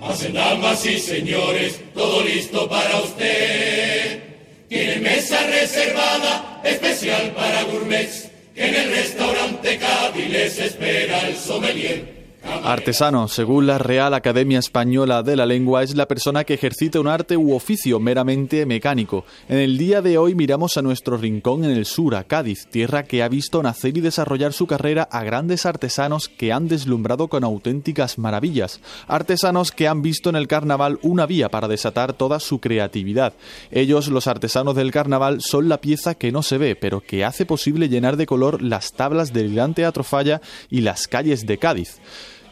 Pasen damas y señores, todo listo para usted. Tiene mesa reservada, especial para gourmets, en el restaurante Cádiz espera el sommelier Artesano, según la Real Academia Española de la Lengua, es la persona que ejercita un arte u oficio meramente mecánico. En el día de hoy miramos a nuestro rincón en el sur, a Cádiz, tierra que ha visto nacer y desarrollar su carrera a grandes artesanos que han deslumbrado con auténticas maravillas. Artesanos que han visto en el carnaval una vía para desatar toda su creatividad. Ellos, los artesanos del carnaval, son la pieza que no se ve, pero que hace posible llenar de color las tablas del Gran Teatro Falla y las calles de Cádiz.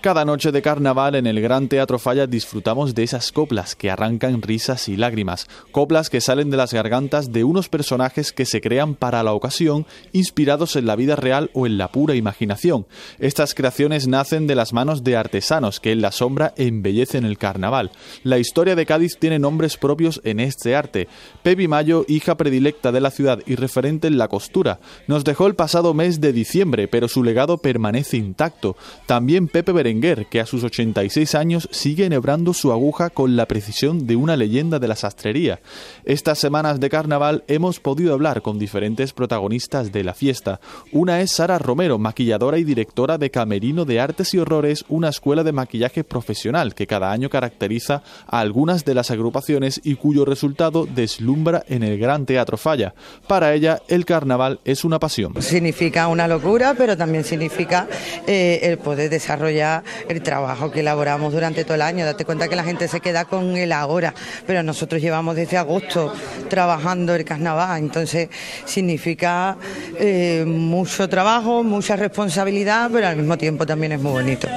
Cada noche de carnaval en el Gran Teatro Falla disfrutamos de esas coplas que arrancan risas y lágrimas, coplas que salen de las gargantas de unos personajes que se crean para la ocasión, inspirados en la vida real o en la pura imaginación. Estas creaciones nacen de las manos de artesanos que en la sombra embellecen el carnaval. La historia de Cádiz tiene nombres propios en este arte. Pepi Mayo, hija predilecta de la ciudad y referente en la costura, nos dejó el pasado mes de diciembre, pero su legado permanece intacto. También Pepe Berenguer que a sus 86 años sigue enhebrando su aguja con la precisión de una leyenda de la sastrería. Estas semanas de carnaval hemos podido hablar con diferentes protagonistas de la fiesta. Una es Sara Romero, maquilladora y directora de Camerino de Artes y Horrores, una escuela de maquillaje profesional que cada año caracteriza a algunas de las agrupaciones y cuyo resultado deslumbra en el Gran Teatro Falla. Para ella, el carnaval es una pasión. Significa una locura, pero también significa eh, el poder desarrollar el trabajo que elaboramos durante todo el año. Date cuenta que la gente se queda con el ahora, pero nosotros llevamos desde agosto trabajando el carnaval, entonces significa eh, mucho trabajo, mucha responsabilidad, pero al mismo tiempo también es muy bonito.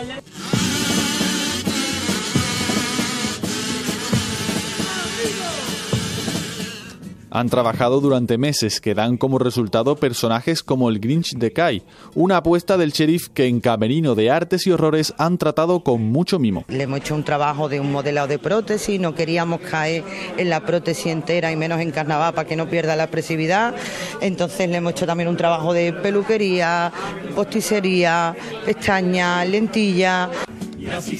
Han trabajado durante meses que dan como resultado personajes como el Grinch de Kai, una apuesta del sheriff que en Camerino de Artes y Horrores han tratado con mucho mimo. Le hemos hecho un trabajo de un modelado de prótesis, no queríamos caer en la prótesis entera y menos en carnaval para que no pierda la expresividad. Entonces le hemos hecho también un trabajo de peluquería, posticería, pestañas, lentillas. Y así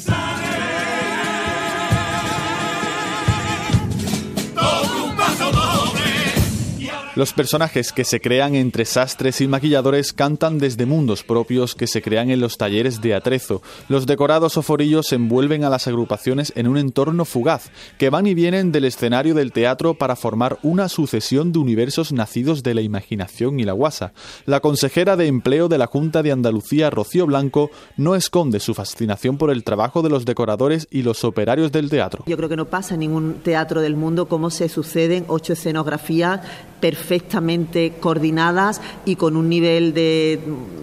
Los personajes que se crean entre sastres y maquilladores cantan desde mundos propios que se crean en los talleres de atrezo. Los decorados o forillos envuelven a las agrupaciones en un entorno fugaz, que van y vienen del escenario del teatro para formar una sucesión de universos nacidos de la imaginación y la guasa. La consejera de empleo de la Junta de Andalucía, Rocío Blanco, no esconde su fascinación por el trabajo de los decoradores y los operarios del teatro. Yo creo que no pasa en ningún teatro del mundo cómo se suceden ocho escenografías perfectamente coordinadas y con un nivel de,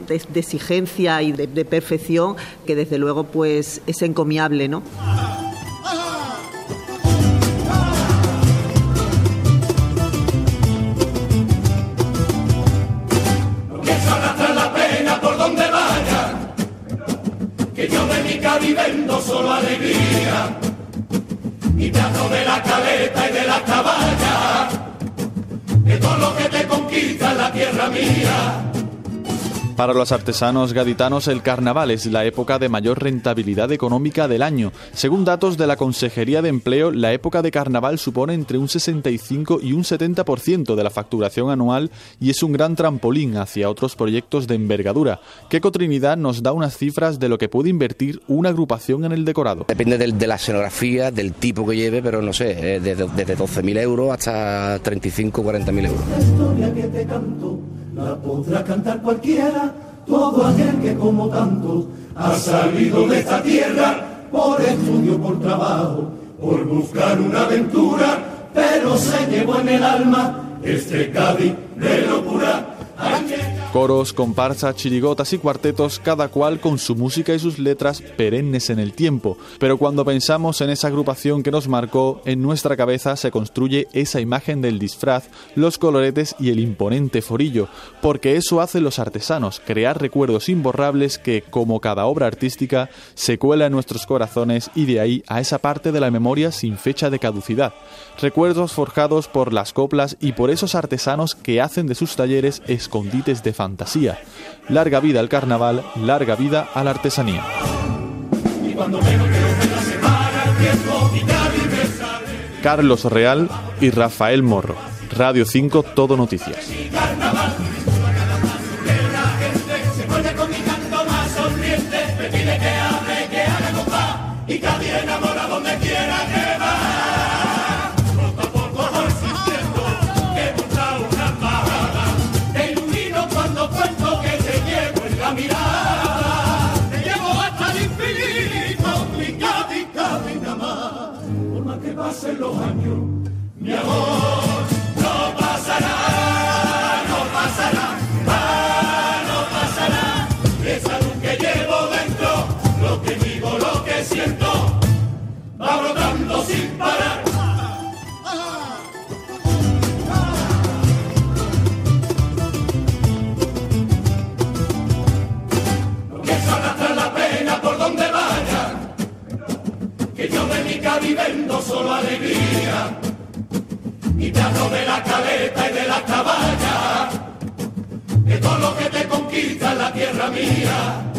exigencia y de, perfección que desde luego pues es encomiable, ¿no? de vendo solo alegría, tierra mía. Para los artesanos gaditanos, el carnaval es la época de mayor rentabilidad económica del año. Según datos de la Consejería de Empleo, la época de carnaval supone entre un 65 y un 70% de la facturación anual y es un gran trampolín hacia otros proyectos de envergadura. Keco Trinidad nos da unas cifras de lo que puede invertir una agrupación en el decorado. Depende de, la escenografía, del tipo que lleve, pero no sé, eh, desde, desde 12.000 euros hasta 35 o 40.000 euros la podrá cantar cualquiera, todo aquel que como tanto ha salido de esta tierra por estudio, por trabajo, por buscar una aventura, pero se llevó en el alma este Cádiz de locura. Coros, comparsas, chirigotas y cuartetos, cada cual con su música y sus letras perennes en el tiempo. Pero cuando pensamos en esa agrupación que nos marcó, en nuestra cabeza se construye esa imagen del disfraz, los coloretes y el imponente forillo, porque eso hacen los artesanos, crear recuerdos imborrables que, como cada obra artística, se cuela en nuestros corazones y de ahí a esa parte de la memoria sin fecha de caducidad. Recuerdos forjados por las coplas y por esos artesanos que hacen de sus talleres escondites de fantasía. Larga vida al carnaval, larga vida a la artesanía. Carlos Real y Rafael Morro. Radio 5 Todo Noticias. Los años, mi amor, no pasará, no pasará, ah, no pasará. Esa luz que llevo dentro, lo que digo, lo que siento, va brotando sin parar. Casa vivendo solo alegría, y te hablo de la caleta y de la caballa, de todo lo que te conquista en la tierra mía.